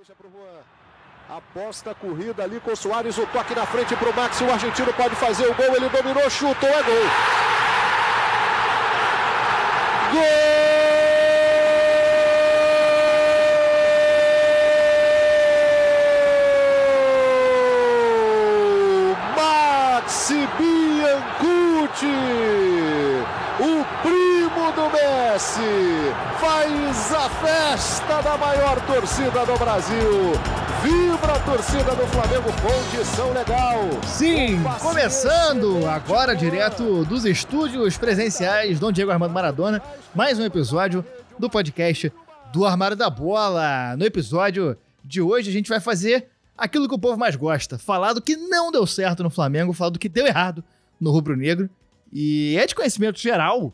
Deixa pro Juan. Aposta a corrida ali com o Soares, o toque na frente pro Max, o argentino pode fazer o gol, ele dominou, chutou, é gol. Gol! Maxi Biancucci, o primo do Messi, faz a festa da maior torcida do Brasil. Vibra a torcida do Flamengo, condição legal. Sim, começando agora direto dos estúdios presenciais Dom Diego Armando Maradona, mais um episódio do podcast do Armário da Bola. No episódio de hoje a gente vai fazer aquilo que o povo mais gosta, falar do que não deu certo no Flamengo, falar do que deu errado no Rubro Negro. E é de conhecimento geral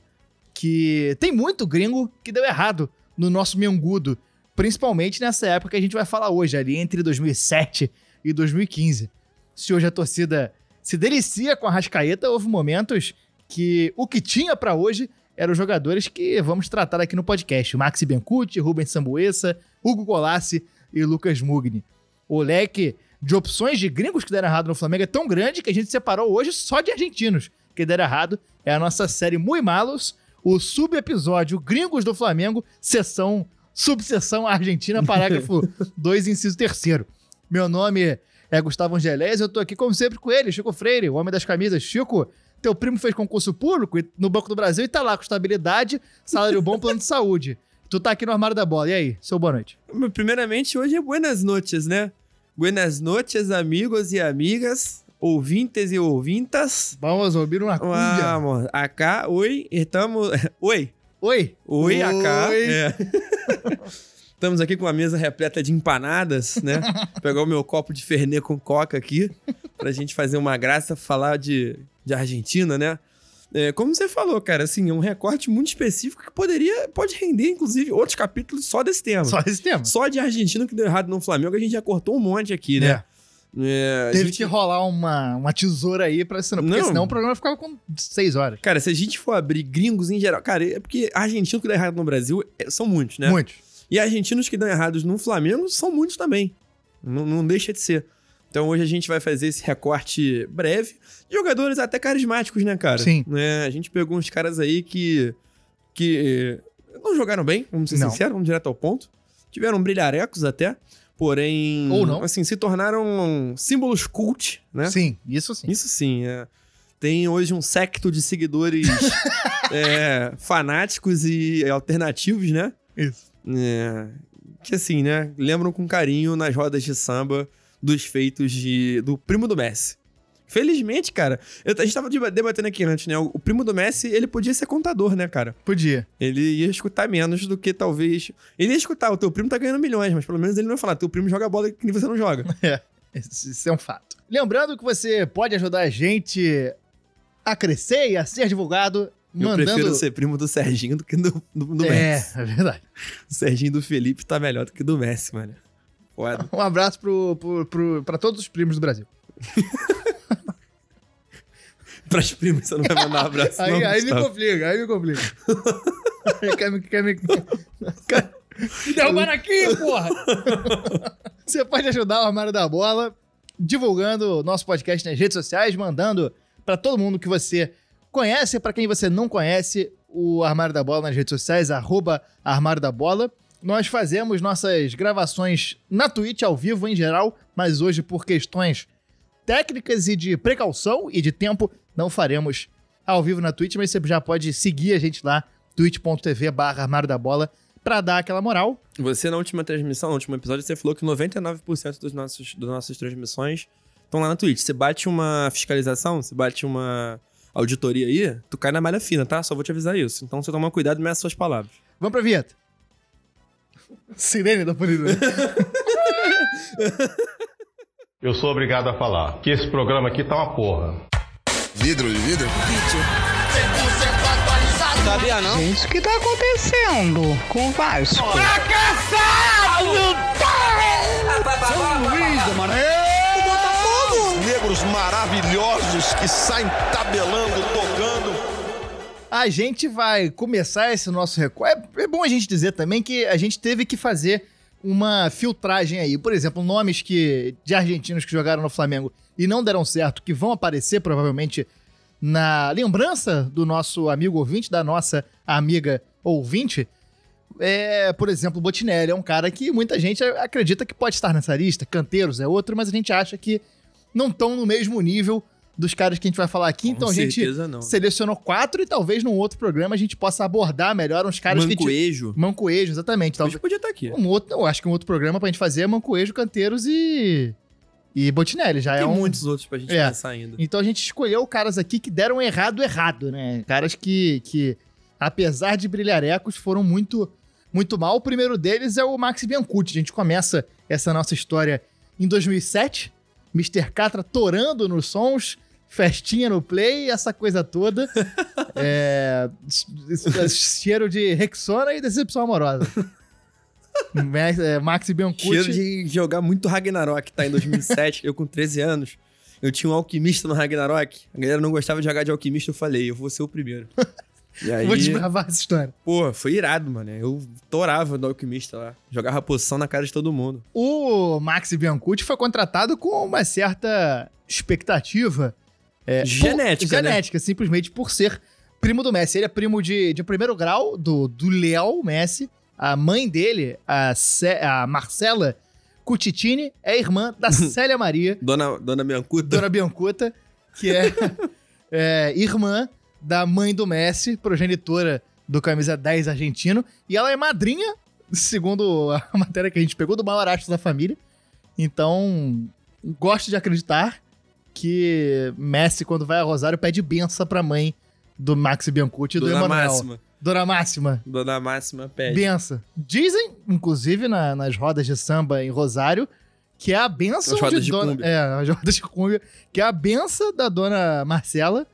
que tem muito gringo que deu errado no nosso Mengudo, principalmente nessa época que a gente vai falar hoje, ali entre 2007 e 2015. Se hoje a torcida se delicia com a Rascaeta, houve momentos que o que tinha pra hoje eram os jogadores que vamos tratar aqui no podcast. Maxi Bencucci, Rubens Sambuesa, Hugo Colassi e Lucas Mugni. O leque de opções de gringos que deram errado no Flamengo é tão grande que a gente separou hoje só de argentinos que deram errado. É a nossa série Muy Malos, o sub-episódio Gringos do Flamengo, sessão, subseção Argentina, parágrafo 2, inciso 3 Meu nome é Gustavo Angelés, eu tô aqui como sempre com ele, Chico Freire, o homem das camisas. Chico, teu primo fez concurso público no Banco do Brasil e tá lá com estabilidade, salário bom, plano de saúde. Tu tá aqui no armário da bola. E aí, seu boa noite? Primeiramente, hoje é buenas noches, né? Buenas noches, amigos e amigas, ouvintes e ouvintas. Vamos ouvir uma cumbia. Vamos, acá, oi, estamos... Oi, Oi. oi. Oi. É. Estamos aqui com uma mesa repleta de empanadas, né? Pegar o meu copo de Fernet com coca aqui, pra gente fazer uma graça, falar de, de Argentina, né? É, como você falou, cara, assim, é um recorte muito específico que poderia, pode render, inclusive, outros capítulos só desse tema. Só esse tema. Só de Argentina que deu errado no Flamengo, a gente já cortou um monte aqui, né? É, a Teve gente- que rolar uma, uma tesoura aí pra senão, porque Não. senão o programa ficava com seis horas. Cara, se a gente for abrir gringos em geral, cara, é porque argentinos que dão errado no Brasil é, são muitos, né? Muitos. E argentinos que dão errados no Flamengo são muitos também. Não, não deixa de ser. Então hoje a gente vai fazer esse recorte breve jogadores até carismáticos, né, cara? Sim. Né? A gente pegou uns caras aí que, que não jogaram bem, vamos ser Não. sinceros, vamos direto ao ponto. Tiveram brilharecos até, porém... Ou não. Assim, se tornaram símbolos cult, né? Sim, isso sim. Isso sim, é. Tem hoje um secto de seguidores é, fanáticos e alternativos, né? Isso. É, que assim, né? Lembram com carinho nas rodas de samba dos feitos de, do primo do Messi. Felizmente, cara, eu- a gente tava deba- debatendo aqui antes, né? O, o primo do Messi, ele podia ser contador, né, cara? Podia. Ele ia escutar menos do que talvez. Ele ia escutar, o teu primo tá ganhando milhões, mas pelo menos ele não ia falar, teu primo joga bola que você não joga. É, isso é um fato. Lembrando que você pode ajudar a gente a crescer e a ser divulgado Eu mandando. prefiro ser primo do Serginho do que do, do, do Messi. é, é verdade. O Serginho do Felipe tá melhor do que do Messi, mano. Um abraço pro, pro, pro, pra todos os primos do Brasil. Pras primas, você não vai mandar um abraço. Aí, não, aí me complica, aí me complica. Quer me, quer me, quer- me derrubaram aqui, porra! Você pode ajudar o Armário da Bola divulgando nosso podcast nas redes sociais, mandando pra todo mundo que você conhece, pra quem você não conhece, o Armário da Bola nas redes sociais, arroba Armário da Bola. Nós fazemos nossas gravações na Twitch ao vivo em geral, mas hoje por questões técnicas e de precaução e de tempo, não faremos ao vivo na Twitch, mas você já pode seguir a gente lá, twitch.tv barra Armário da Bola, pra dar aquela moral. Você, na última transmissão, no último episódio, você falou que 99% dos nossos, das nossas transmissões estão lá na Twitch. Você bate uma fiscalização, você bate uma auditoria aí, tu cai na malha fina, tá? Só vou te avisar isso. Então você toma cuidado e meça suas palavras. Vamos pra vinheta. Sirene da polícia. Eu sou obrigado a falar que esse programa aqui tá uma porra. Vidro de vidro? Gente, o que tá acontecendo com o Vasco? Negros maravilhosos que saem tabelando, tocando. A gente vai começar esse nosso recorte. É, é bom a gente dizer também que a gente teve que fazer uma filtragem aí. Por exemplo, nomes que de argentinos que jogaram no Flamengo e não deram certo, que vão aparecer provavelmente na lembrança do nosso amigo ouvinte, da nossa amiga ouvinte. É, por exemplo, Botinelli é um cara que muita gente acredita que pode estar nessa lista. Canteiros é outro, mas a gente acha que não estão no mesmo nível dos caras que a gente vai falar aqui. Com então a gente não. selecionou quatro e talvez num outro programa a gente possa abordar melhor uns caras que... Mancoejo. Mancoejo, exatamente. Talvez Talvez podia estar aqui. um outro, eu acho que um outro programa pra gente fazer é Mancoejo, Canteiros e e Botinelli, já Tem é um muitos outros pra gente É. pensar ainda. Então a gente escolheu caras aqui que deram errado errado, né? Caras que que apesar de brilharecos foram muito muito mal. O primeiro deles é o Max Biancucci. A gente começa essa nossa história em 2007, Mr. Catra torando nos sons, festinha no play, essa coisa toda. é, cheiro de Rexona e decepção amorosa. Max, é, Max Biancucci. Cheiro de jogar muito Ragnarok, tá? Em 2007, eu com 13 anos, eu tinha um alquimista no Ragnarok. A galera não gostava de jogar de alquimista, eu falei, eu vou ser o primeiro. E aí, Vou desbravar essa história. pô, foi irado, mano. Eu torava do alquimista lá. Jogava poção na cara de todo mundo. O Max Biancucci foi contratado com uma certa expectativa. É, Genética, por- né? Genética, simplesmente por ser primo do Messi. Ele é primo de, de primeiro grau do, do Léo Messi. A mãe dele, a, Cé- a Marcela Cutitini, é irmã da Célia Maria, Dona, Dona Biancuta. Dona Biancuta, que é, é, irmã da mãe do Messi, progenitora do camisa 10 argentino. E ela é madrinha, segundo a matéria que a gente pegou, do maior astro da família. Então, gosto de acreditar que Messi, quando vai a Rosário, pede benção pra mãe do Max Biancucci e do Emanuel. Máxima. Dona Máxima. Dona Máxima pede. Benção. Dizem, inclusive, na- nas rodas de samba em Rosário, que é a benção de de dona. cúmbia. É, as rodas de cúmbia, que é a benção da dona Marcela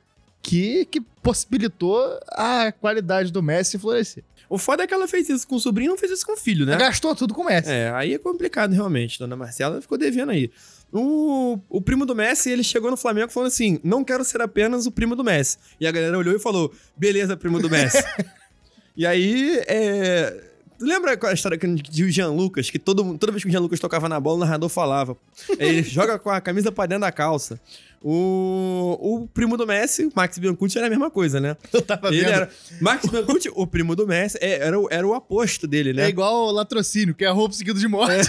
que, que possibilitou a qualidade do Messi florescer. O foda é que ela fez isso com o sobrinho e não fez isso com o filho, né? Gastou tudo com o Messi. É, aí é complicado realmente. Dona Marcela ficou devendo aí. O, o primo do Messi, ele chegou no Flamengo falando assim: não quero ser apenas o primo do Messi. E a galera olhou e falou: beleza, primo do Messi. e aí, é. Lembra a história de o Jean Lucas, que todo, toda vez que o Jean Lucas tocava na bola, o narrador falava. Ele joga com a camisa pra dentro da calça. O, o primo do Messi, Max Biancucci, era a mesma coisa, né? Eu tava Ele vendo. era. Max Biancucci, o primo do Messi, é, era, o- era o aposto dele, né? É igual o latrocínio, que é roubo seguido de morte.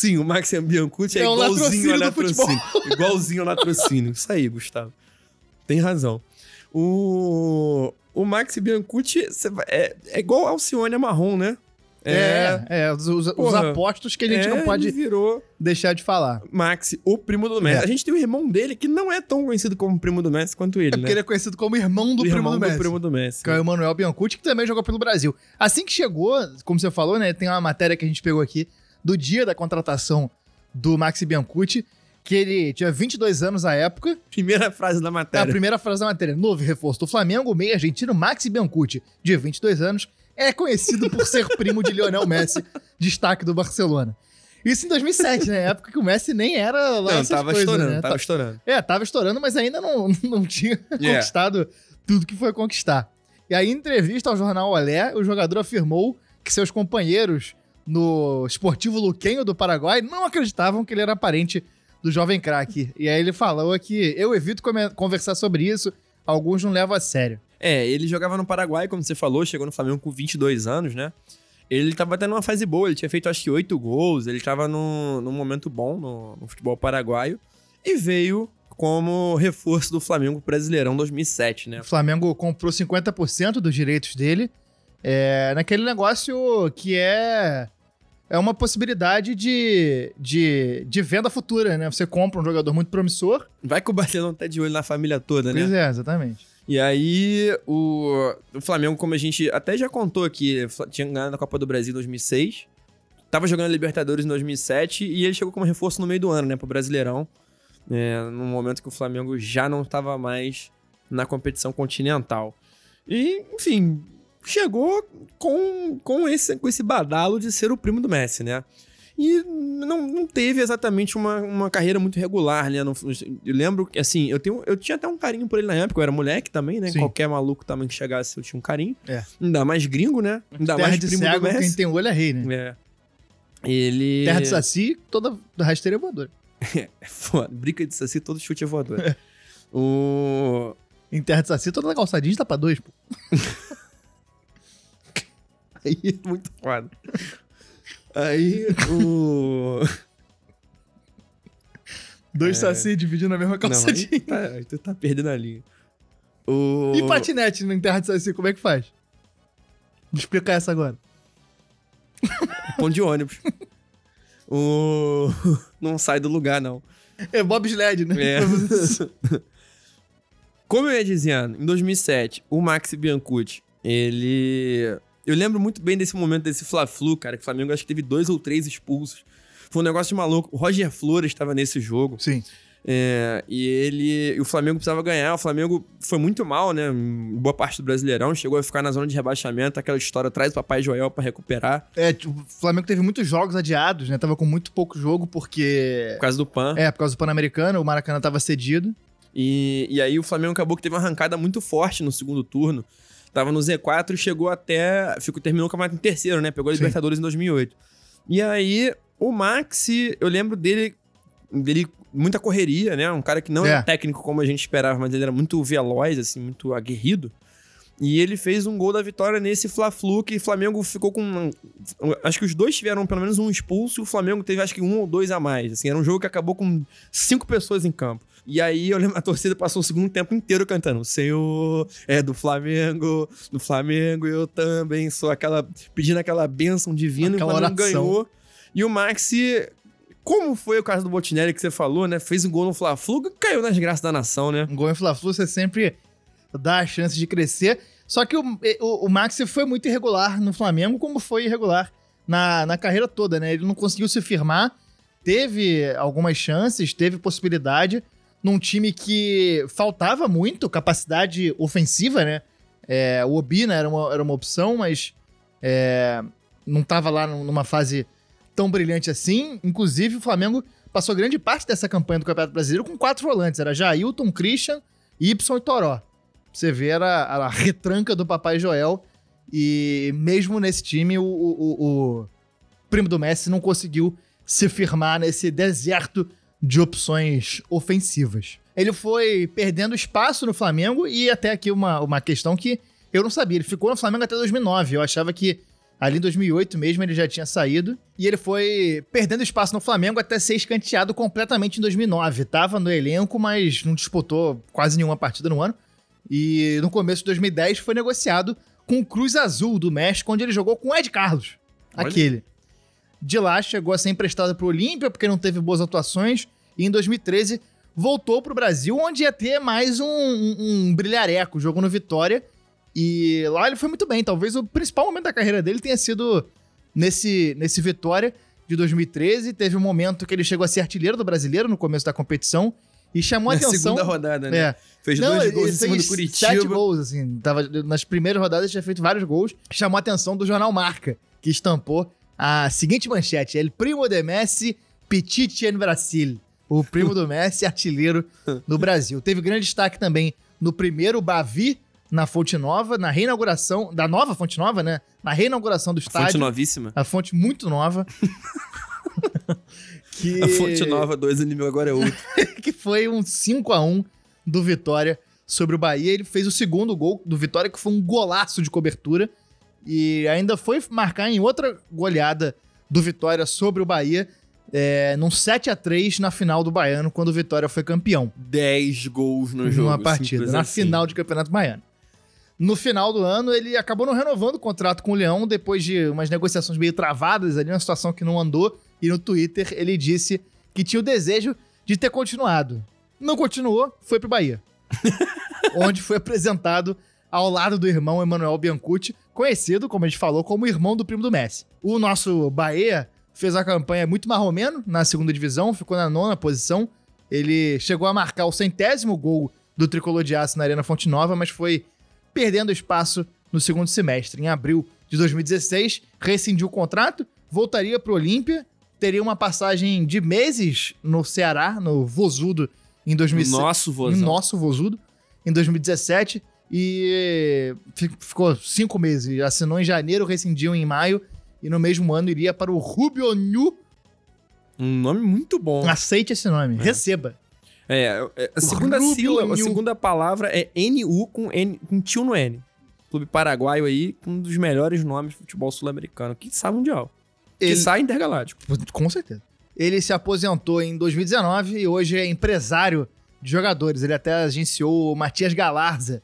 Sim, o Max Biancucci é, É igualzinho ao do latrocínio. igualzinho ao latrocínio. Isso aí, Gustavo. Tem razão. O, o Max Biancucci é, é igual Alcione Marrom, né? É, é, os, os- os apostos que a gente é, não pode virou deixar de falar. Max, o primo do Messi. É. A gente tem o irmão dele que não é tão conhecido como primo do Messi quanto ele, É né? porque ele é conhecido como irmão do o primo irmão do Messi. primo do Messi. Que é o Emanuel Biancucci, que também jogou pelo Brasil. Assim que chegou, como você falou, né? Tem uma matéria que a gente pegou aqui do dia da contratação do Maxi Biancucci, que ele tinha 22 anos à época. Primeira frase da É a matéria. primeira frase da matéria. Novo reforço do Flamengo, meio argentino Maxi Biancucci, de 22 anos, é conhecido por ser primo de Lionel Messi, destaque do Barcelona. Isso em 2007, né? Época que o Messi nem era lá Não, tava coisas, estourando, né? tava estourando. É, tava estourando, mas ainda não, não tinha Yeah. conquistado tudo que foi conquistar. E aí, em entrevista ao jornal Olé, o jogador afirmou que seus companheiros no Esportivo Luquenho do Paraguai não acreditavam que ele era parente do jovem craque. E aí ele falou que eu evito conversar sobre isso, alguns não levam a sério. É, ele jogava no Paraguai, como você falou, chegou no Flamengo com 22 anos, né? Ele tava tendo uma fase boa, ele tinha feito acho que 8 gols, ele tava num, num momento bom no, no futebol paraguaio e veio como reforço do Flamengo Brasileirão 2007, né? O Flamengo comprou 50% dos direitos dele é, naquele negócio que é é uma possibilidade de, de, de venda futura, né? Você compra um jogador muito promissor. Vai que o Barcelona tá de olho na família toda, né? Pois é, exatamente. E aí, o, o Flamengo, como a gente até já contou aqui, tinha ganhado a Copa do Brasil em 2006, tava jogando Libertadores em 2007 e ele chegou como reforço no meio do ano, né, pro Brasileirão, é, num momento que o Flamengo já não estava mais na competição continental. E, enfim, chegou com, com, esse, com esse badalo de ser o primo do Messi, né? E não, não teve exatamente uma, uma carreira muito regular, né? Não- eu lembro que, assim, eu, tenho, eu tinha até um carinho por ele na época, eu era moleque também, né? Sim. Qualquer maluco também que chegasse, eu tinha um carinho. É. Ainda mais gringo, né? Ainda Terra mais de primo cego, do quem Messi. tem olho é rei, né? É. Ele... Terra de saci, toda rasteira é voadora. É foda. Brica de saci, todo chute é voador. o... Em terra de saci, toda calçadinha está pra dois, pô. Aí é muito foda. Aí o... Dois É. saci dividindo a mesma Não, aí calçadinha. tá, aí tu tá perdendo a linha. O... E patinete em terra de saci, como é que faz? Explica essa agora. Pão de ônibus. o... Não sai do lugar, não. É bobsled, né? É. Como eu ia dizendo, em 2007, o Max Biancucci, ele... Eu lembro muito bem desse momento, desse Fla-Flu, cara, que o Flamengo acho que teve dois ou três expulsos. Foi um negócio de maluco. O Roger Flores estava nesse jogo. Sim. É, e ele. E o Flamengo precisava ganhar. O Flamengo foi muito mal, né? Em boa parte do Brasileirão. Chegou a ficar na zona de rebaixamento. Aquela história traz o Papai Joel pra recuperar. É, tipo, o Flamengo teve muitos jogos adiados, né? Tava com muito pouco jogo, porque. Por causa do PAN. É, por causa do Pan-Americano, o Maracanã tava cedido. E, e aí o Flamengo acabou que teve uma arrancada muito forte no segundo turno. Tava no Z4 e chegou até. Ficou, terminou o campeonato em terceiro, né? Pegou a Sim. Libertadores em 2008. E aí, o Maxi, eu lembro dele. dele muita correria, né? Um cara que não É. era técnico como a gente esperava, mas ele era muito veloz, assim, muito aguerrido. E ele fez um gol da vitória nesse Fla-Flu que o Flamengo ficou com. Acho que os dois tiveram pelo menos um expulso e o Flamengo teve acho que um ou dois a mais. Assim, era um jogo que acabou com cinco pessoas em campo. E aí eu lembro, a torcida passou o segundo tempo inteiro cantando: O Senhor é do Flamengo, do Flamengo, eu também sou aquela. pedindo aquela bênção divina Aquela e o Flamengo oração. ganhou. E o Maxi. Como foi o caso do Botinelli que você falou, né? Fez um gol no Fla-Flu e caiu nas graças da nação, né? Um gol em Fla-Flu, você sempre dá a chance de crescer. Só que o, o, o Maxi foi muito irregular no Flamengo, como foi irregular na, na carreira toda, né? Ele não conseguiu se firmar, teve algumas chances, teve possibilidade num time que faltava muito capacidade ofensiva, né? É, o Obina era uma, era uma opção, mas é, não estava lá numa fase tão brilhante assim. Inclusive, o Flamengo passou grande parte dessa campanha do Campeonato Brasileiro com quatro volantes. Era Jailton, Christian, Y e Toró. Você vê era a retranca do Papai Joel. E mesmo nesse time, o, o- o- o primo do Messi não conseguiu se firmar nesse deserto de opções ofensivas. Ele foi perdendo espaço no Flamengo e até aqui uma, uma questão que eu não sabia. Ele ficou no Flamengo até 2009. Eu achava que ali em 2008 mesmo ele já tinha saído. E ele foi perdendo espaço no Flamengo até ser escanteado completamente em 2009. Tava no elenco, mas não disputou quase nenhuma partida no ano. E no começo de 2010 foi negociado com o Cruz Azul do México, onde ele jogou com o Ed Carlos. Olha. Aquele. De lá chegou a ser emprestado para o Olímpia, porque não teve boas atuações. E em 2013 voltou para o Brasil, onde ia ter mais um, um, um brilhareco. Jogou no Vitória. E lá ele foi muito bem. Talvez o principal momento da carreira dele tenha sido nesse, nesse Vitória de 2013. Teve um momento que ele chegou a ser artilheiro do brasileiro no começo da competição. E chamou a atenção. segunda rodada, né? É. Fez Não, dois gols em cima do Curitiba. Sete gols, assim. Tava, nas primeiras rodadas tinha feito vários gols. Chamou a atenção do jornal Marca, que estampou a seguinte manchete: El primo de Messi, Petit en Brasil. O primo do Messi, artilheiro no Brasil. Teve grande destaque também no primeiro Bavi, na Fonte Nova, na reinauguração, da nova Fonte Nova, né? Na reinauguração do Fonte estádio. novíssima. A fonte muito nova. que... A fonte nova, dois inimigo agora é outro. que foi um 5 a 1 do Vitória sobre o Bahia. Ele fez o segundo gol do Vitória, que foi um golaço de cobertura. E ainda foi marcar em outra goleada do Vitória sobre o Bahia, é, num 7 a 3 na final do Baiano, quando o Vitória foi campeão. 10 gols no jogo. numa partida, na assim. final de Campeonato Baiano. No final do ano, ele acabou não renovando o contrato com o Leão, depois de umas negociações meio travadas ali, uma situação que não andou. E no Twitter ele disse que tinha o desejo de ter continuado. Não continuou, foi pro Bahia. onde foi apresentado ao lado do irmão Emanuel Biancucci, conhecido, como a gente falou, como irmão do primo do Messi. O nosso Bahia fez a campanha muito marromeno na segunda divisão, ficou na nona posição. Ele chegou a marcar o centésimo gol do Tricolor de Aço na Arena Fonte Nova, mas foi perdendo espaço no segundo semestre. Em abril de 2016, rescindiu o contrato, voltaria para o Olímpia teria uma passagem de meses no Ceará, no Vozudo, em 2007. Nosso No vozão. nosso Vozudo, em 2017. E fi- ficou cinco meses. Assinou em janeiro, rescindiu em maio. E no mesmo ano iria para o Rubio New. Um nome muito bom. Aceite esse nome. Receba. É, é, a segunda Rubio sílaba, a New. segunda palavra é NU com, N, com tio no N. Clube paraguaio aí, um dos melhores nomes de futebol sul-americano. Que sabe mundial. Que Ele- sai intergaláctico. Com certeza. Ele se aposentou em 2019 e hoje é empresário de jogadores. Ele até agenciou o Matias Galarza,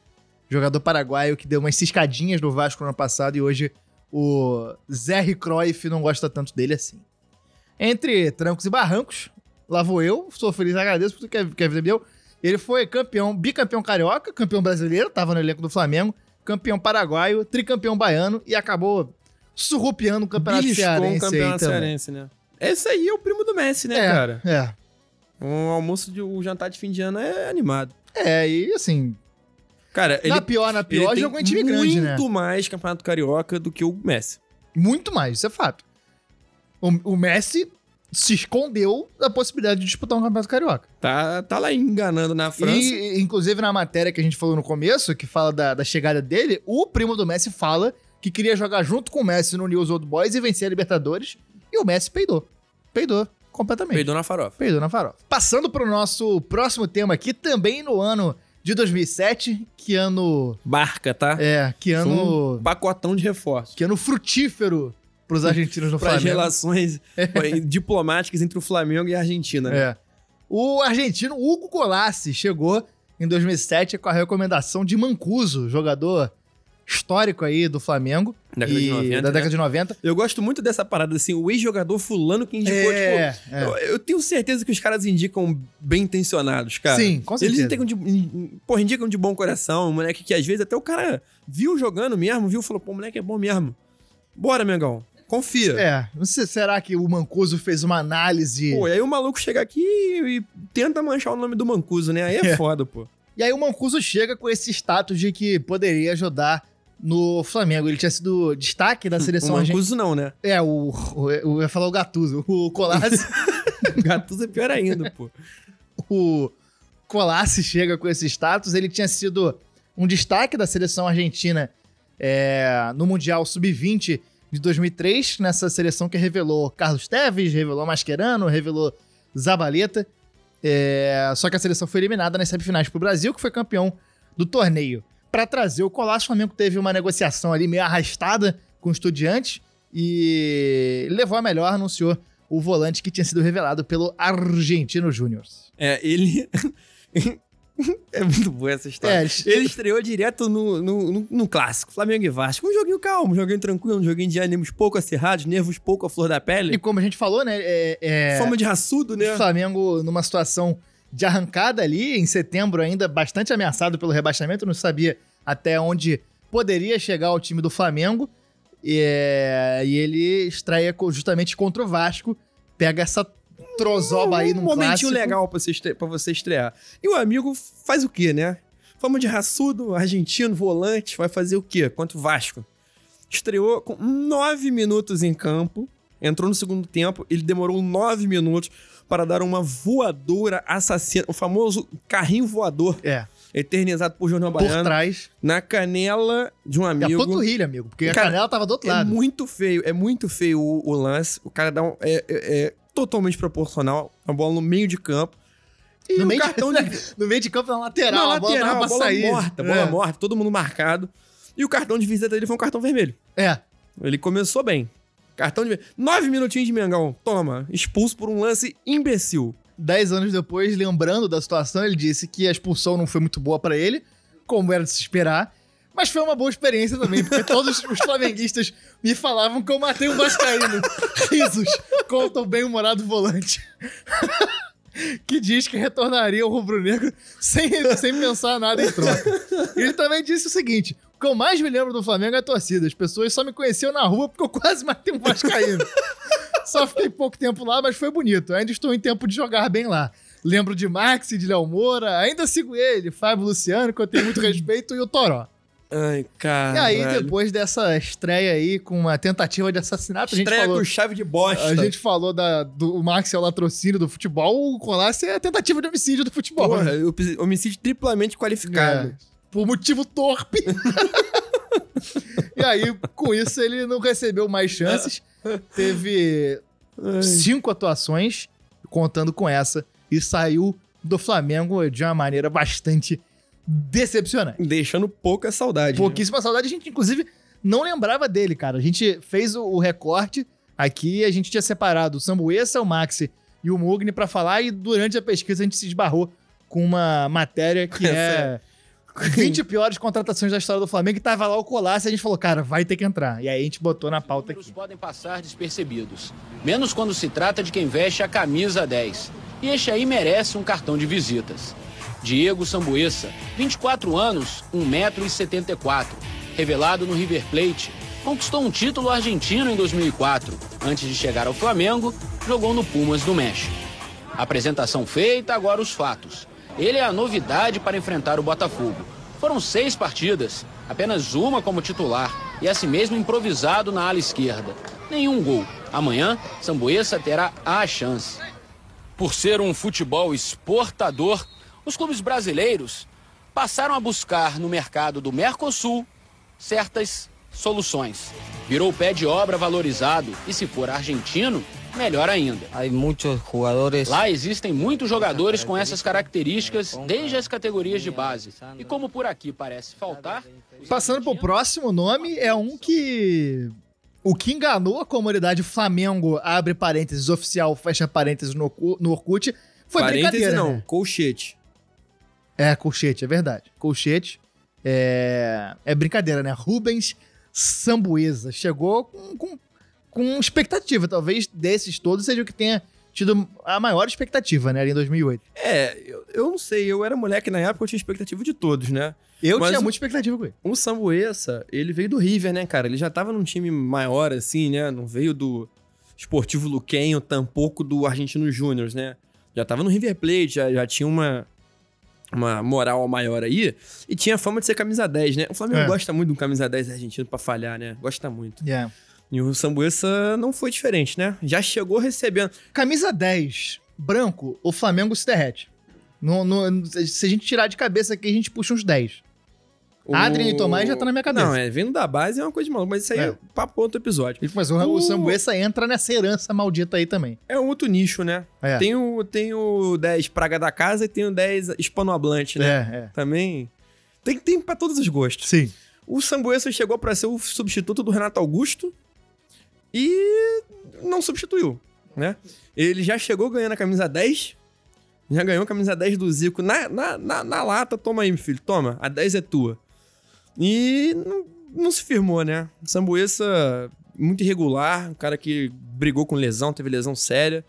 jogador paraguaio que deu umas ciscadinhas no Vasco no ano passado e hoje o Zé Cruyff não gosta tanto dele assim. Entre trancos e barrancos, lá vou eu, sou feliz e agradeço por tudo que quer ver meu. Ele foi campeão, bicampeão carioca, campeão brasileiro, tava no elenco do Flamengo, campeão paraguaio, tricampeão baiano e acabou surrupiando o campeonato Beliscou um cearense aí campeonato cearense, né? Esse aí é o primo do Messi, né, é, cara? É. Um almoço de um jantar de fim de ano é animado. É, e assim, Cara, ele, na pior, na ele pior, tem jogou em time grande, né? muito mais campeonato carioca do que o Messi. Muito mais, isso é fato. O, o Messi se escondeu da possibilidade de disputar um campeonato carioca. Tá, tá lá enganando na França. E, inclusive, na matéria que a gente falou no começo, que fala da, da chegada dele, o primo do Messi fala que queria jogar junto com o Messi no News Old Boys e vencer a Libertadores. E o Messi peidou. Peidou completamente. Peidou na farofa. Peidou na farofa. Passando pro nosso próximo tema aqui, também no ano de 2007, que ano... Barca, tá? É, que ano... Um pacotão de reforço. Que ano frutífero pros argentinos no Para as Flamengo. relações eh, diplomáticas entre o Flamengo e a Argentina. né? É. O argentino Hugo Colassi chegou em 2007 com a recomendação de Mancuso, jogador histórico aí do Flamengo. Década de e- 90, Da né? década de 90. Eu gosto muito dessa parada, assim, o ex-jogador fulano que indicou, É, tipo... é. Eu, eu tenho certeza que os caras indicam bem intencionados, cara. Sim, com certeza. Eles indicam de, porra, indicam de bom coração, um moleque que às vezes até o cara viu jogando mesmo, viu, falou, pô, o moleque é bom mesmo. Bora, Mengão, confia. É, não sei, será que o Mancuso fez uma análise... Pô, e aí o maluco chega aqui e, e tenta manchar o nome do Mancuso, né? Aí é, É. foda, pô. E aí o Mancuso chega com esse status de que poderia ajudar no Flamengo. Ele tinha sido destaque da O seleção argentina. Mancuso não, né? É, o, o, eu ia falar o Gattuso. O Colassi... O Gattuso é pior ainda, pô. o Colassi chega com esse status. Ele tinha sido um destaque da seleção argentina é, no Mundial Sub-20 de 2003, nessa seleção que revelou Carlos Teves, revelou Mascherano, revelou Zabaleta. É, só que a seleção foi eliminada nas semifinais pro Brasil, que foi campeão do torneio. Para trazer o Colassi, o Flamengo teve uma negociação ali meio arrastada com o Estudiantes e levou a melhor, anunciou o volante que tinha sido revelado pelo Argentino Júnior. É, ele. é muito boa essa história. É, Ele estreou direto no, no, no- no clássico, Flamengo e Vasco. Um joguinho calmo, um joguinho tranquilo, um joguinho de ânimos pouco acirrados, nervos pouco à flor da E pele. como a gente falou, né? É, é, Forma de raçudo, né? o Flamengo numa situação de arrancada ali, em setembro ainda, bastante ameaçado pelo rebaixamento, não sabia até onde poderia chegar o time do Flamengo. E, é, e ele estreia justamente contra o Vasco, pega essa trozoba aí um num momentinho clássico. legal pra você, estre- pra você estrear. E o amigo faz o quê, né? Forma de raçudo, argentino, volante, vai fazer o quê? Contra o Vasco. Estreou com nove minutos em campo, entrou no segundo tempo, ele demorou nove minutos para dar uma voadora assassina, o famoso carrinho voador, É, eternizado por Jornal por Baiano, trás. na canela de um É a amigo. panturrilha, amigo, porque Cara, a canela tava do outro É lado. muito feio, é muito feio o, o lance. O cara dá um. É, é- é totalmente proporcional. A bola no meio de campo. E No meio, cartão de, de. no meio de campo, na lateral, na a bola lateral, a bola sair. morta, bola é. morta, todo mundo marcado. E o cartão de visita dele foi um cartão vermelho. É, Ele começou bem. Cartão de. Nove minutinhos de Mengão. Toma. Expulso por um lance imbecil. Dez anos depois, lembrando da situação, ele disse que a expulsão não foi muito boa pra ele, como era de se esperar. Mas foi uma boa experiência também, porque todos os flamenguistas me falavam que eu matei um vascaíno. Risos, conta o bem-humorado volante. que diz que retornaria ao rubro-negro sem, sem pensar nada em troca. Ele também disse o seguinte, o que eu mais me lembro do Flamengo é a torcida. As pessoas só me conheciam na rua porque eu quase matei um vascaíno. Só fiquei pouco tempo lá, mas foi bonito. Ainda estou em tempo de jogar bem lá. Lembro de Max e de Léo Moura, ainda sigo ele, Fábio Luciano, que eu tenho muito respeito, e o Toró. Ai, E cara. aí, depois dessa estreia aí, com uma tentativa de assassinato, a gente Estreia falou... com chave de bosta. A gente falou da, do Max é o latrocínio do futebol, o Colassi é a tentativa de homicídio do futebol. Porra, né? homicídio triplamente qualificado. É, por motivo torpe. e aí, com isso, ele não recebeu mais chances. Teve cinco atuações, contando com essa, e saiu do Flamengo de uma maneira bastante decepcionante. Deixando pouca saudade. né? Pouquíssima saudade. A gente, inclusive, não lembrava dele, cara. A gente fez o, o recorte aqui, a gente tinha separado o Sambuesa, o Maxi e o Mugni pra falar, e durante a pesquisa a gente se esbarrou com uma matéria que é 20 piores contratações da história do Flamengo, e tava lá o Colassi, e a gente falou, cara, vai ter que entrar. E aí a gente botou na pauta Números aqui. podem passar despercebidos, menos quando se trata de quem veste a camisa 10. E este aí merece um cartão de visitas. Diego Sambuesa, 24 anos, 1,74m, revelado no River Plate, conquistou um título argentino em 2004. Antes de chegar ao Flamengo, jogou no Pumas do México. Apresentação feita, agora os fatos. Ele é a novidade para enfrentar o Botafogo. Foram seis partidas, apenas uma como titular e assim mesmo improvisado na ala esquerda. Nenhum gol. Amanhã, Sambuesa terá a chance. Por ser um futebol exportador, os clubes brasileiros passaram a buscar no mercado do Mercosul certas soluções. Virou pé de obra valorizado e, se for argentino, melhor ainda. Lá existem muitos jogadores com essas características desde as categorias de base. E como por aqui parece faltar. Passando pro argentinos próximo nome, é um que. O que enganou a comunidade Flamengo, abre parênteses, oficial, fecha parênteses no, no Orkut, foi Parêntese brincadeira. não, né? colchete. É, colchete, é verdade. Colchete. É, é brincadeira, né? Rubens Sambuesa chegou com, com, com expectativa. Talvez desses todos seja o que tenha tido a maior expectativa, né? Ali em 2008. É, eu, eu não sei, eu era moleque na época, eu tinha expectativa de todos, né? Eu Mas tinha o- muita expectativa com ele. O Sambuesa, ele veio do River, né, cara? Ele já tava num time maior, assim, né? Não veio do Esportivo Luquenho, tampouco do Argentino Júnior, né? Já tava no River Plate, já, já tinha uma, uma moral maior aí. E tinha fama de ser camisa 10, né? O Flamengo É. gosta muito de um camisa 10 argentino pra falhar, né? Gosta muito. Yeah. E o Sambuesa não foi diferente, né? Já chegou recebendo. Camisa 10, branco, o Flamengo se derrete. No, no- se a gente tirar de cabeça aqui, a gente puxa uns 10. Adrien e Tomás já tá na minha cabeça. Não, é, vindo da base é uma coisa de maluco, mas isso aí é, É. papo outro episódio. Mas o, o O- Sambuesa entra nessa herança maldita aí também. É um outro nicho, né? É. Tem, o, tem o 10 Praga da Casa e tem o 10 Hispanohablante, né? É, é. Também. Tem, tem pra todos os gostos. Sim. O Sambuesa chegou pra ser o substituto do Renato Augusto e não substituiu, né? Ele já chegou ganhando a camisa 10, já ganhou a camisa 10 do Zico na, na, na, na lata. Toma aí, meu filho, toma, a 10 é tua. E não, não se firmou, né? O Sambuesa, muito irregular, um cara que brigou com lesão, teve lesão séria.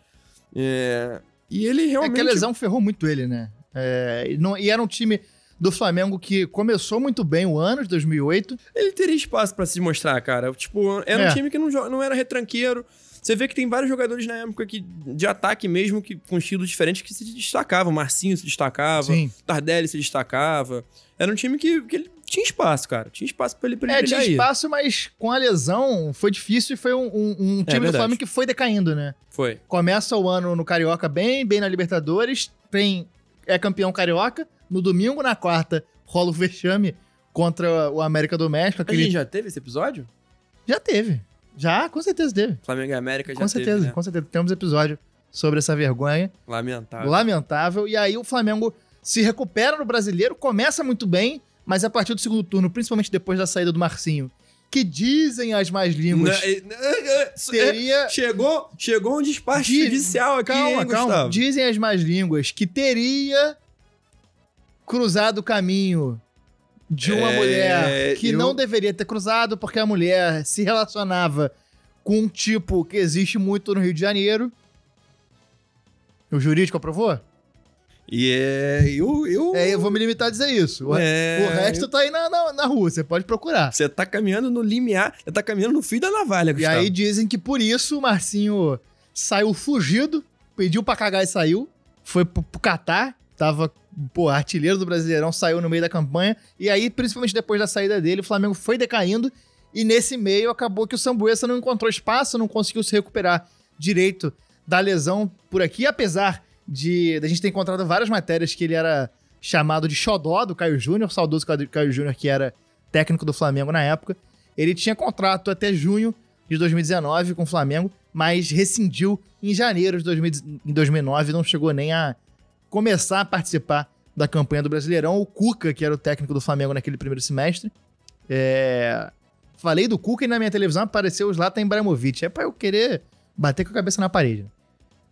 É, e ele É realmente. que a lesão ferrou muito ele, né? É, e, não- e era um time do Flamengo que começou muito bem o ano de 2008. Ele teria espaço pra se mostrar, cara. Tipo, era É. um time que não, não era retranqueiro. Você vê que tem vários jogadores na época que, de ataque mesmo, que com estilos diferentes, que se destacavam. Marcinho se destacava, Sim. Tardelli se destacava. Era um time que, que ele tinha espaço, cara. Tinha espaço pra ele, pra ele É, tinha espaço, mas com a lesão foi difícil e foi um, um- um time do verdade. Flamengo que foi decaindo, né? Foi. Começa o ano no Carioca bem, bem na Libertadores, tem, é campeão carioca. No domingo, na quarta, rola o vexame contra o América do México. A Aquele... gente já teve esse episódio? Já teve. Já, com certeza teve. Flamengo e América já com certeza, teve, né? com certeza. Temos episódio sobre essa vergonha. Lamentável. Lamentável. E aí o Flamengo se recupera no brasileiro, começa muito bem, mas a partir do segundo turno, principalmente depois da saída do Marcinho, que dizem as más línguas, é- é- é- teria. Chegou, chegou um despacho Diz- judicial aqui, calma, hein, calma. Gustavo? Dizem as más línguas que teria cruzado o caminho de uma É, mulher que eu- não deveria ter cruzado porque a mulher se relacionava com um tipo que existe muito no Rio de Janeiro. O jurídico aprovou? E é. Eu. eu... É, eu vou me limitar a dizer isso. O, É, o resto tá aí na, na, na rua, você pode procurar. Você tá caminhando no limiar, você tá caminhando no fio da navalha, E Gustavo. aí dizem que por isso o Marcinho saiu fugido, pediu pra cagar e saiu. Foi pro, pro Catar, tava pô, artilheiro do Brasileirão, saiu no meio da campanha. E aí, principalmente depois da saída dele, o Flamengo foi decaindo. E nesse meio acabou que o Sambuesa não encontrou espaço, não conseguiu se recuperar direito da lesão por aqui, apesar de, a gente ter encontrado várias matérias que ele era chamado de xodó do Caio Júnior, saudoso Caio Júnior, que era técnico do Flamengo na época. Ele tinha contrato até junho de 2019 com o Flamengo, mas rescindiu em janeiro de 2009 não chegou nem a começar a participar da campanha do Brasileirão. O Cuca, que era o técnico do Flamengo naquele primeiro semestre, é... falei do Cuca e na minha televisão apareceu o Zlatan Ibrahimovic. É pra eu querer bater com a cabeça na parede.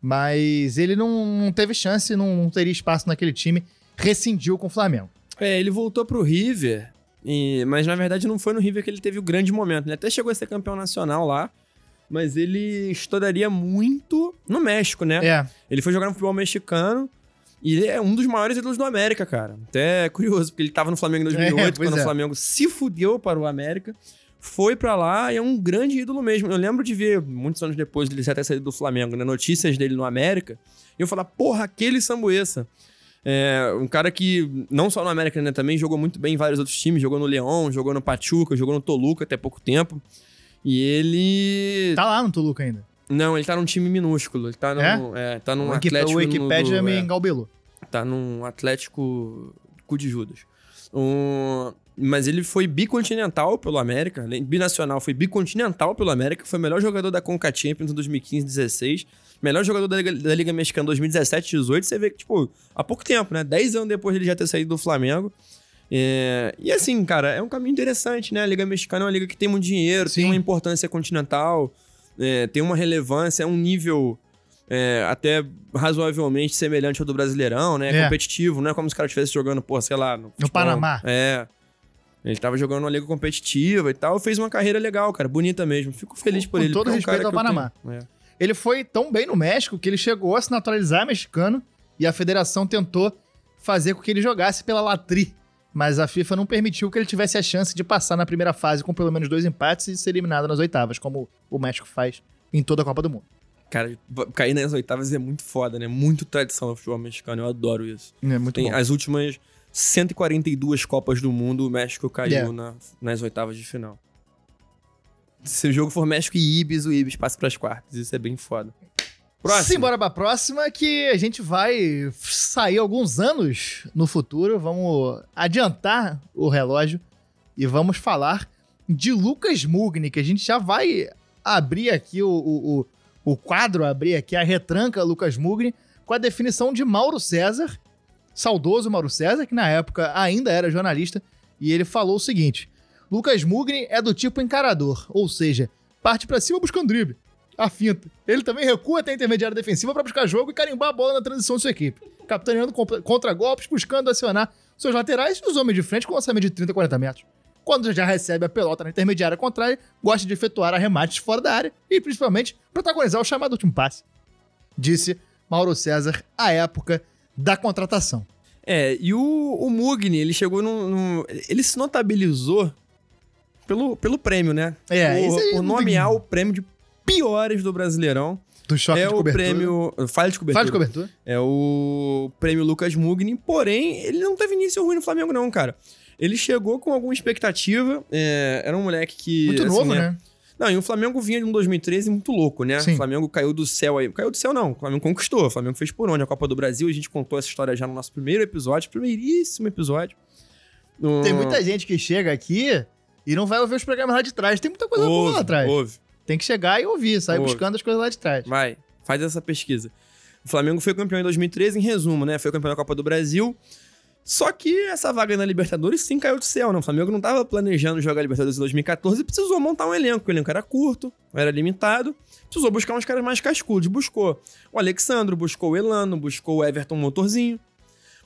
Mas ele não, não teve chance, não, não teria espaço naquele time, rescindiu com o Flamengo. É, ele voltou pro River, e, mas na verdade não foi no River que ele teve o grande momento. Ele até chegou a ser campeão nacional lá, mas ele estouraria muito no México, né? É. Ele foi jogar no futebol mexicano e ele é um dos maiores ídolos do América, cara. Até é curioso, porque ele tava no Flamengo em 2008, É, quando é. o Flamengo se fudeu para o América. Foi pra lá e é um grande ídolo mesmo. Eu lembro de ver, muitos anos depois dele ter saído do Flamengo, né? Notícias dele no América. E eu falar, porra, aquele Sambuesa. É, um cara que, não só no América, né? Também jogou muito bem em vários outros times. Jogou no Leão, jogou no Pachuca, jogou no Toluca até pouco tempo. E ele... Tá lá no Toluca ainda. Não, ele tá num time minúsculo. Ele tá num, é? tá num o Atlético... o Wikipedia no, me é, engalbelou. tá num Atlético cu de Judas. Um, mas ele foi bicontinental pelo América, além- binacional, foi bicontinental pelo América, foi o melhor jogador da Conca Champions em 2015-16, melhor jogador da Liga, da Liga Mexicana em 2017-18. Você vê que, tipo, há pouco tempo, né? 10 anos depois dele já ter saído do Flamengo. É, e assim, cara, é um caminho interessante, né? A Liga Mexicana é uma liga que tem muito dinheiro, Sim. tem uma importância continental, é, tem uma relevância, é um nível é, até razoavelmente semelhante ao do Brasileirão, né? É. Competitivo, não é como se o cara estivesse jogando, pô, sei lá, no, futebol. Panamá. É. Ele tava jogando uma liga competitiva e tal, fez uma carreira legal, cara, bonita mesmo. Fico feliz por Com ele. todo porque é um respeito ao Panamá. é. Ele foi tão bem no México que ele chegou a se naturalizar mexicano e a federação tentou fazer com que ele jogasse pela Latri. Mas a FIFA não permitiu que ele tivesse a chance de passar na primeira fase com pelo menos dois empates e ser eliminado nas oitavas, como o México faz em toda a Copa do Mundo. Cara, cair nas oitavas é muito foda, né? Muito tradição no futebol mexicano, eu adoro isso. É muito Tem bom. as últimas 142 Copas do Mundo, o México caiu Yeah. na- nas oitavas de final. Se o jogo for México e Ibis, o Ibis passa pras quartas. Isso é bem foda. Próximo. Simbora pra próxima, que a gente vai sair alguns anos no futuro. Vamos adiantar o relógio e vamos falar de Lucas Mugni, que a gente já vai abrir aqui o, o, o, o quadro, abrir aqui a retranca Lucas Mugni, com a definição de Mauro César, saudoso Mauro César, que na época ainda era jornalista, e ele falou o seguinte: Lucas Mugni é do tipo encarador, ou seja, parte pra cima buscando drible a finta. Ele também recua até a intermediária defensiva para buscar jogo e carimbar a bola na transição de sua equipe, capitaneando contra- contra-golpes, buscando acionar seus laterais e os homens de frente com lançamento de 30 a 40 metros. Quando já recebe a pelota na intermediária contrária, gosta de efetuar arremates fora da área e, principalmente, protagonizar o chamado último passe. Disse Mauro César à época da contratação. É, e o, o Mugni, ele chegou num, num- Ele se notabilizou pelo, pelo prêmio, né? É, aí por não tem- nomear o prêmio de piores do Brasileirão. Do choque é de o cobertura. prêmio. Falha de cobertura. Fala de cobertura. É o prêmio Lucas Mugni, porém, ele não teve início ruim no Flamengo, não, cara. Ele chegou com alguma expectativa. é, era um moleque que. Muito assim, novo, né? Não, e o Flamengo vinha de um 2013 muito louco, né? Sim. O Flamengo caiu do céu aí. Caiu do céu, não. O Flamengo conquistou. O Flamengo fez por onde? A Copa do Brasil. A gente contou essa história já no nosso primeiro episódio, primeiríssimo episódio. No- Tem muita gente que chega aqui e não vai ouvir os programas lá de trás. Tem muita coisa boa Ouve, lá atrás. ouve. Tem que chegar e ouvir, sair Ouve. buscando as coisas lá de trás. Vai, faz essa pesquisa. O Flamengo foi campeão em 2013, em resumo, né? Foi campeão da Copa do Brasil. Só que essa vaga na Libertadores sim caiu do céu, né? O Flamengo não tava planejando jogar Libertadores em 2014 e precisou montar um elenco. O elenco era curto, era limitado. Precisou buscar uns caras mais cascudos. Buscou o Alexandro, buscou o Elano, buscou o Everton Motorzinho.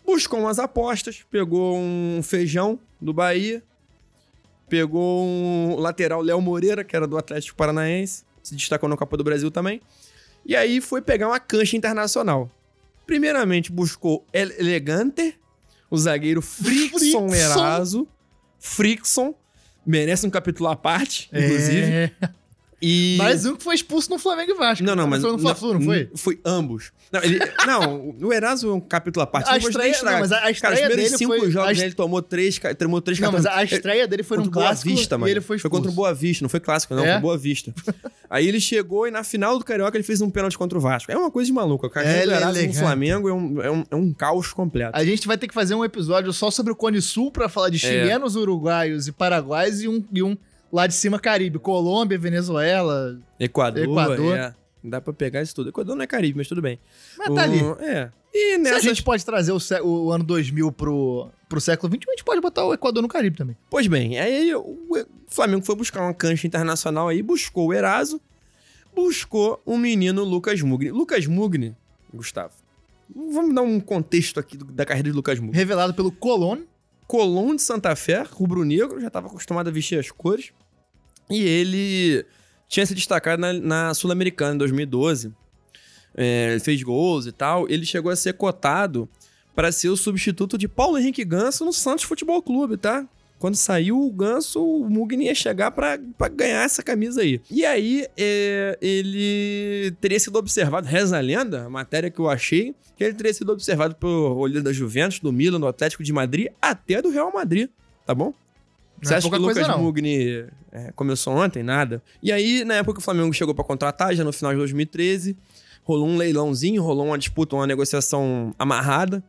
Buscou umas apostas, pegou um feijão do Bahia, pegou um lateral Léo Moreira, que era do Atlético Paranaense, se destacou na Copa do Brasil também. E aí foi pegar uma cancha internacional. Primeiramente buscou El Elegante, o zagueiro Frickson Frickson. Eraso. Frickson, merece um capítulo à parte, inclusive. É. E... Mais um que foi expulso no Flamengo e Vasco. Não, não, mas. Foi no Fla-Flu, não foi? Foi ambos. Não, ele- não, o Eraso é um capítulo à parte. A não estreia- não, mas a- Cara, estreia primeiros dele cinco foi- jogos a ele tomou três, tomou três Não, mas a estreia dele foi Boa clássico Vista, mano. ele foi expulso. contra o Boa Vista, não foi clássico, não, É? foi Boa Vista. Aí ele chegou e na final do Carioca ele fez um pênalti contra o Vasco. É uma coisa de maluco. O carreira É, do é no. Flamengo é um, é, um, é um caos completo. A gente vai ter que fazer um episódio só sobre o Cone Sul pra falar de É. chilenos, uruguaios e paraguaios e um, e um lá de cima Caribe. Colômbia, Venezuela. Equador, Equador. é. Dá pra pegar isso tudo. Equador não é Caribe, mas tudo bem. Mas tá ali. É. E Se nessa a gente pode trazer o, sé- o ano 2000 pro, pro século XXI, a gente pode botar o Equador no Caribe também. Pois bem, aí o Flamengo foi buscar uma cancha internacional aí, buscou o Eraso, buscou o menino Lucas Mugni. Lucas Mugni, Gustavo, vamos dar um contexto aqui da carreira de Lucas Mugni. Revelado pelo Colón. Colón de Santa Fé, rubro-negro, já estava acostumado a vestir as cores. E ele tinha se destacado na, na Sul-Americana em 2012. É, fez gols e tal. Ele chegou a ser cotado para ser o substituto de Paulo Henrique Ganso no Santos Futebol Clube, tá? Quando saiu o Ganso, o Mugni ia chegar para ganhar essa camisa aí. E aí, é, ele teria sido observado, reza a lenda, a matéria que eu achei, que ele teria sido observado por olho da Juventus, do Milan, do Atlético de Madrid, até do Real Madrid, tá bom? Você Não é acha que pouca o Lucas. Mugni é, começou ontem? Nada. E aí, na época que o Flamengo chegou pra contratar, já no final de 2013, rolou um leilãozinho, rolou uma disputa, uma negociação amarrada.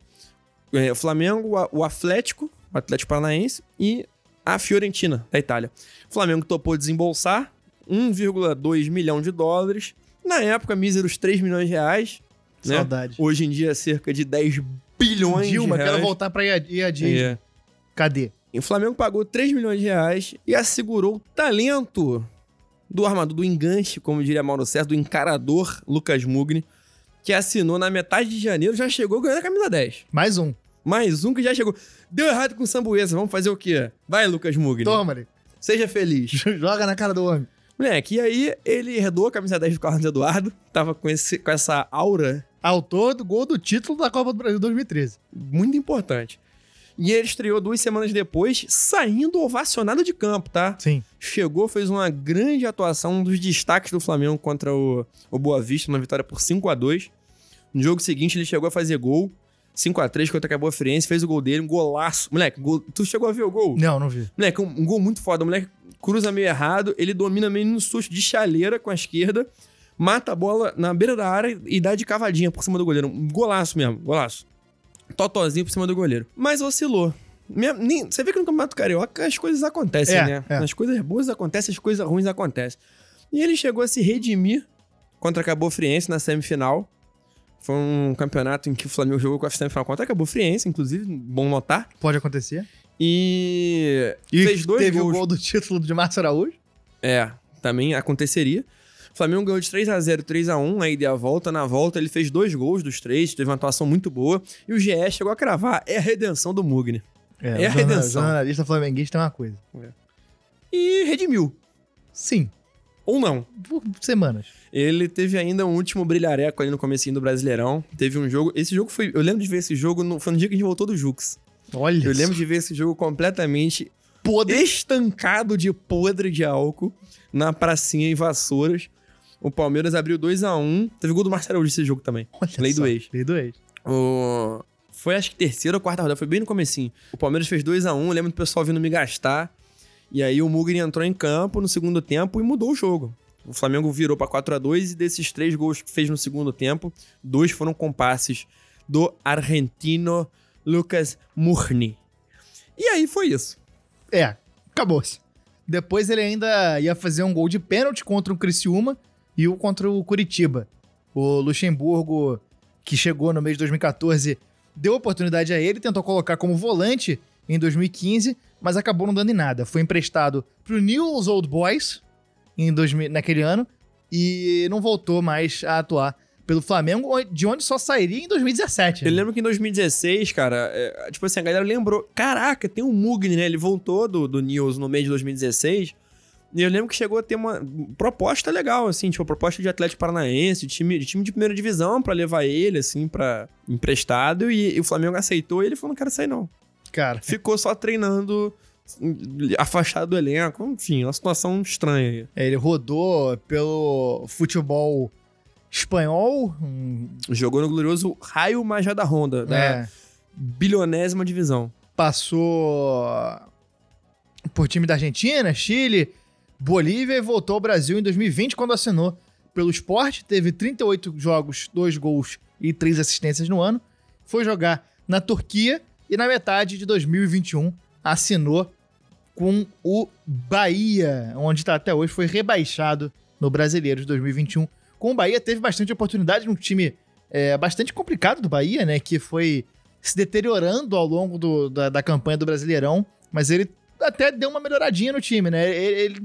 É, o Flamengo, o Atlético, o Atlético Paranaense e a Fiorentina, da Itália. O Flamengo topou desembolsar 1,2 milhão de dólares. Na época, míseros 3 milhões de reais. Né? Saudade. Hoje em dia, cerca de 10 bilhões Dilma, de reais. quero voltar pra IAD. É. Cadê? E o Flamengo pagou 3 milhões de reais e assegurou o talento do armador, do enganche, como diria Mauro César, do encarador Lucas Mugni, que assinou na metade de janeiro, já chegou ganhando a camisa 10. Mais um. Mais um que já chegou. Deu errado com o Sambuesa, vamos fazer o quê? Vai, Lucas Mugni. Toma. Seja feliz. Joga na cara do homem. Moleque, e aí ele herdou a camisa 10 do Carlos Eduardo, tava com, esse, com essa aura Autor do gol do título da Copa do Brasil 2013. muito importante. E ele estreou duas semanas depois, saindo ovacionado de campo, tá? Sim. chegou, fez uma grande atuação, um dos destaques do Flamengo contra o, o Boa Vista, uma vitória por 5 a 2 No jogo seguinte, ele chegou a fazer gol. 5 a 3 contra a Cabo Friense, fez o gol dele, um golaço. Moleque, gol- tu chegou a ver o gol? Não, não vi. Moleque, um, um gol muito foda. O moleque cruza meio errado, ele domina meio no susto de chaleira com a esquerda, mata a bola na beira da área e dá de cavadinha por cima do goleiro. Um golaço mesmo, golaço. Totozinho por cima do goleiro. Mas oscilou. Minha- nem- você vê que no Campeonato Carioca as coisas acontecem, É, né? é. As coisas boas acontecem, as coisas ruins acontecem. E ele chegou a se redimir contra a Cabo Friense na semifinal. Foi um campeonato em que o Flamengo jogou com a semifinal contra a Cabo Friense, inclusive, bom notar. Pode acontecer. E, E fez dois teve gols. o gol do título de Márcio Araújo. É, também aconteceria. O Flamengo ganhou de 3x0, 3x1, a ida e a volta. Na volta, ele fez dois gols dos três, teve uma atuação muito boa. E o GE chegou a cravar. É a redenção do Mugni. É a o jornal- redenção. jornalista flamenguista é uma coisa. E redimiu. Sim, Ou não. por semanas. Ele teve ainda um último brilhareco ali no comecinho do Brasileirão. Teve um jogo... Esse jogo foi... Eu lembro de ver esse jogo... No, foi no dia que a gente voltou do Jux. Olha Eu lembro de ver esse jogo completamente podre. estancado de podre de álcool na pracinha em Vassouras. O Palmeiras abriu 2 a 1 Teve gol do Marcelo nesse jogo também. Olha Lei só. do ex. Lei do ex. O... Foi acho que terceira ou quarta rodada, foi bem no comecinho. O Palmeiras fez 2 a 1 eu lembro do pessoal vindo me gastar. E aí o Mugni entrou em campo no segundo tempo e mudou o jogo. O Flamengo virou pra 4 a 2 e desses três gols que fez no segundo tempo, dois foram com passes do argentino Lucas Murni. E aí foi isso. É, acabou-se. Depois ele ainda ia fazer um gol de pênalti contra o Criciúma e o contra o Curitiba. O Luxemburgo, que chegou no mês de 2014, deu oportunidade a ele, tentou colocar como volante em 2015, mas acabou não dando em nada. Foi emprestado pro News Old Boys em 2000, naquele ano e não voltou mais a atuar pelo Flamengo, de onde só sairia em 2017. Eu né? lembro que em 2016, cara, é, tipo assim, a galera lembrou. Caraca, tem um Mugni, né? Ele voltou do, do News no mês de 2016. E eu lembro que chegou a ter uma proposta legal, assim, tipo, proposta de Atlético Paranaense, de time de, time de primeira divisão pra levar ele, assim, pra emprestado. E, e o Flamengo aceitou e ele falou: não quero sair, não. Cara, Ficou só treinando afastado do elenco. Enfim, uma situação estranha aí. É, Ele rodou pelo futebol espanhol. Jogou no glorioso Raio Majada Honda, da é, bilionésima divisão. passou por time da Argentina, Chile, Bolívia e voltou ao Brasil em 2020 quando assinou pelo esporte. Teve 38 jogos, 2 gols e 3 assistências no ano. Foi jogar na Turquia e na metade de 2021 assinou com o Bahia, onde está até hoje, foi rebaixado no Brasileiro de 2021. Com o Bahia teve bastante oportunidade num time é, bastante complicado do Bahia, né? Que foi se deteriorando ao longo do- da, da campanha do Brasileirão, mas ele até deu uma melhoradinha no time, né? Ele, ele-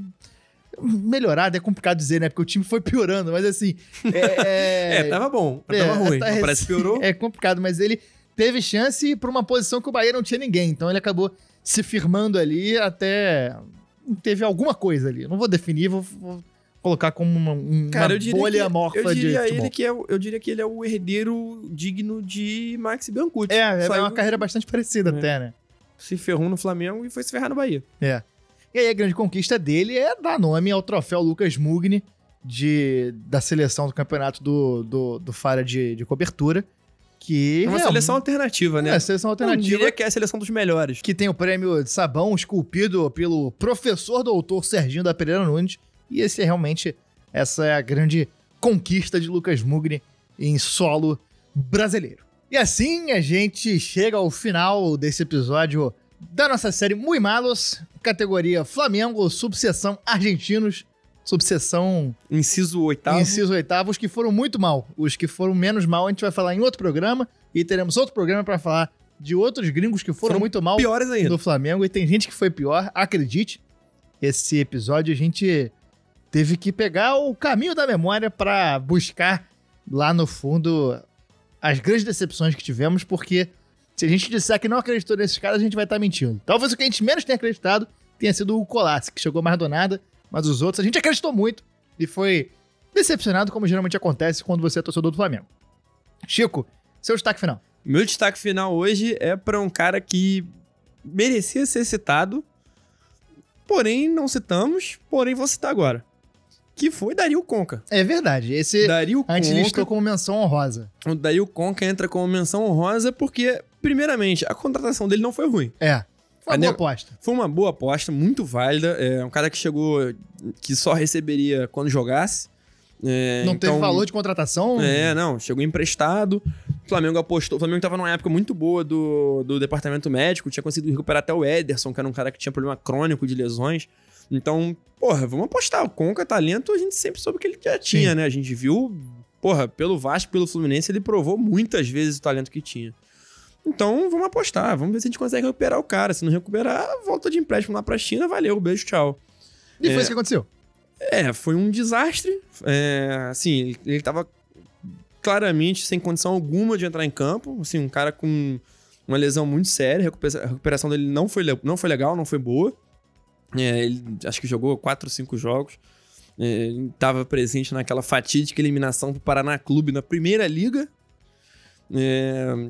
melhorado é complicado dizer, né? Porque o time foi piorando, mas assim, é, É, tava bom, é, tava ruim. tá Parece que piorou. é complicado, mas ele teve chance para uma posição que o Bahia não tinha ninguém, então ele acabou se firmando ali até teve alguma coisa ali. Não vou definir, vou, vou colocar como uma, uma Cara, bolha amorfa eu diria de ele que é, eu diria que ele é o herdeiro digno de Max Biancucci. É, é Saiu- uma carreira bastante parecida É. até, né? Se ferrou no Flamengo e foi se ferrar no Bahia. É. E aí a grande conquista dele é dar nome ao troféu Lucas Mugni de, da seleção do campeonato do, do, do Fara de, de cobertura, que É uma seleção alternativa, né? é, seleção Eu alternativa diria que é a seleção dos melhores. que tem o prêmio de sabão esculpido pelo professor doutor Serginho da Pereira Nunes. E esse é realmente, essa é a grande conquista de Lucas Mugni em solo brasileiro. E assim a gente chega ao final desse episódio da nossa série Muy Malos, categoria Flamengo, subseção argentinos, subseção Inciso oitavo. inciso oitavo, os que foram muito mal. Os que foram menos mal a gente vai falar em outro programa e teremos outro programa para falar de outros gringos que foram, Foram muito mal Piores ainda. do Flamengo e tem gente que foi pior, acredite. Esse episódio a gente teve que pegar o caminho da memória para buscar lá no fundo as grandes decepções que tivemos, porque se a gente disser que não acreditou nesses caras, a gente vai estar mentindo. Talvez o que a gente menos tenha acreditado tenha sido o Colassi, que chegou mais do nada, mas os outros a gente acreditou muito e foi decepcionado, como geralmente acontece quando você é torcedor do Flamengo. Chico, seu destaque final. Meu destaque final hoje é pra um cara que merecia ser citado, porém não citamos, porém vou citar agora. Que foi Dario Conca. É verdade, esse Dario a gente Conca. listou como menção honrosa. O Dario Conca entra como menção honrosa porque, primeiramente, a contratação dele não foi ruim. É. Foi uma A boa aposta. Foi uma boa aposta, muito válida. É um cara que chegou, que só receberia quando jogasse. É, não então- teve valor de contratação. É, não, chegou emprestado. O Flamengo apostou. O Flamengo tava numa época muito boa do, do departamento médico, tinha conseguido recuperar até o Ederson, que era um cara que tinha problema crônico de lesões. Então, porra, vamos apostar. O Conca, talento, a gente sempre soube que ele já tinha, né? A gente viu, porra, pelo Vasco, pelo Fluminense, ele provou muitas vezes o talento que tinha. Então, vamos apostar, vamos ver se a gente consegue recuperar o cara. Se não recuperar, volta de empréstimo lá pra China, valeu, beijo, tchau. E foi É. isso que aconteceu. É, foi um desastre. É, assim, ele, tava claramente sem condição alguma de entrar em campo. Assim, um cara com uma lesão muito séria. A recupera- a recuperação dele não foi, não foi legal, não foi boa. É, ele acho que jogou 4 ou 5 jogos. É, ele tava presente naquela fatídica eliminação pro Paraná Clube na primeira liga. É,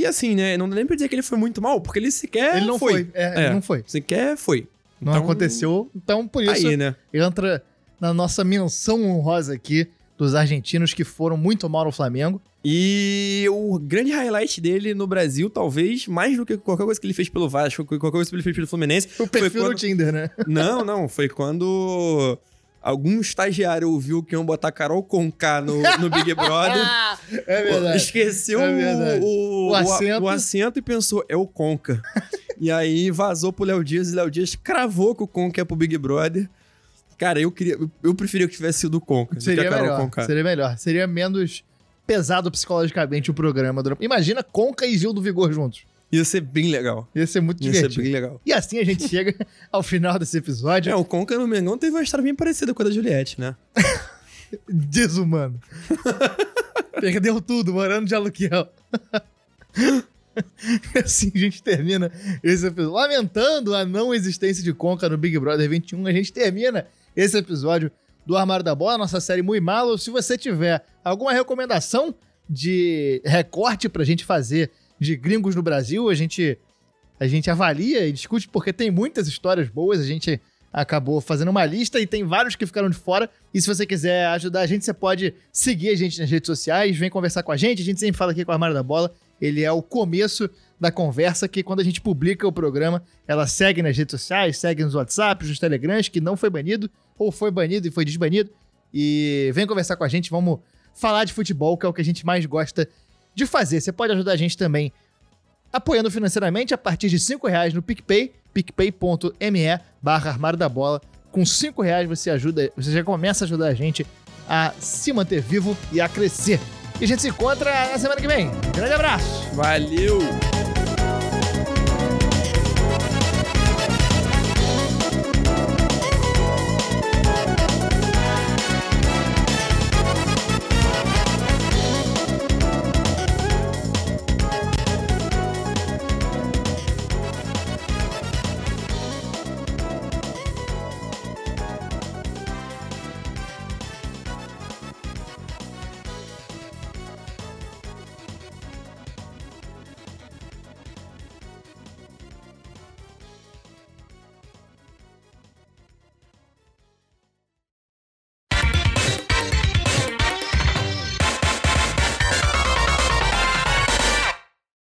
e assim, né? Não dá nem pra dizer que ele foi muito mal, porque ele sequer ele não foi. É, É. ele não foi. Sequer foi. Não Então, aconteceu. Então, por isso, Aí, né? entra na nossa menção honrosa aqui dos argentinos que foram muito mal no Flamengo. E o grande highlight dele no Brasil, talvez, mais do que qualquer coisa que ele fez pelo Vasco, qualquer coisa que ele fez pelo Fluminense, O foi perfil no quando... Tinder, né? Não, não, foi quando algum estagiário ouviu que iam botar Carol Conká no, no Big Brother. É verdade. Esqueceu É o- verdade. o, O o, acento. o acento e pensou, é o Conca. e aí vazou pro Léo Dias e Léo Dias cravou que o Conca é pro Big Brother. Cara, eu queria. Eu preferia que tivesse sido o Conca. Seria a Carol melhor. Conká. Seria melhor. Seria menos pesado psicologicamente o programa. Imagina Conca e Gil do Vigor juntos. Ia ser bem legal. Ia ser muito Ia ser divertido. bem legal. E assim a gente chega ao final desse episódio. É, o Conca no Mengão teve uma história bem parecida com a da Juliette, né? Desumano. Perdeu tudo, morando de aluguel. assim a gente termina esse episódio. Lamentando a não existência de Conca no Big Brother 21, a gente termina esse episódio do Armário da Bola, nossa série Muy Malo. Se você tiver alguma recomendação de recorte pra gente fazer de gringos no Brasil, a gente a gente avalia e discute porque tem muitas histórias boas, a gente acabou fazendo uma lista e tem vários que ficaram de fora. E se você quiser ajudar a gente, você pode seguir a gente nas redes sociais, vem conversar com a gente. A gente sempre fala aqui com a Armário da Bola. Ele é o começo da conversa que quando a gente publica o programa, ela segue nas redes sociais, segue nos WhatsApp, nos Telegrams, que não foi banido, ou foi banido e foi desbanido. E vem conversar com a gente, vamos falar de futebol, que é o que a gente mais gosta de fazer. Você pode ajudar a gente também apoiando financeiramente a partir de R$ reais no PicPay, picpay.me barra armário da bola. Com 5 reais você ajuda, você já começa a ajudar a gente a se manter vivo e a crescer. E a gente se encontra na semana que vem. Grande abraço! Valeu!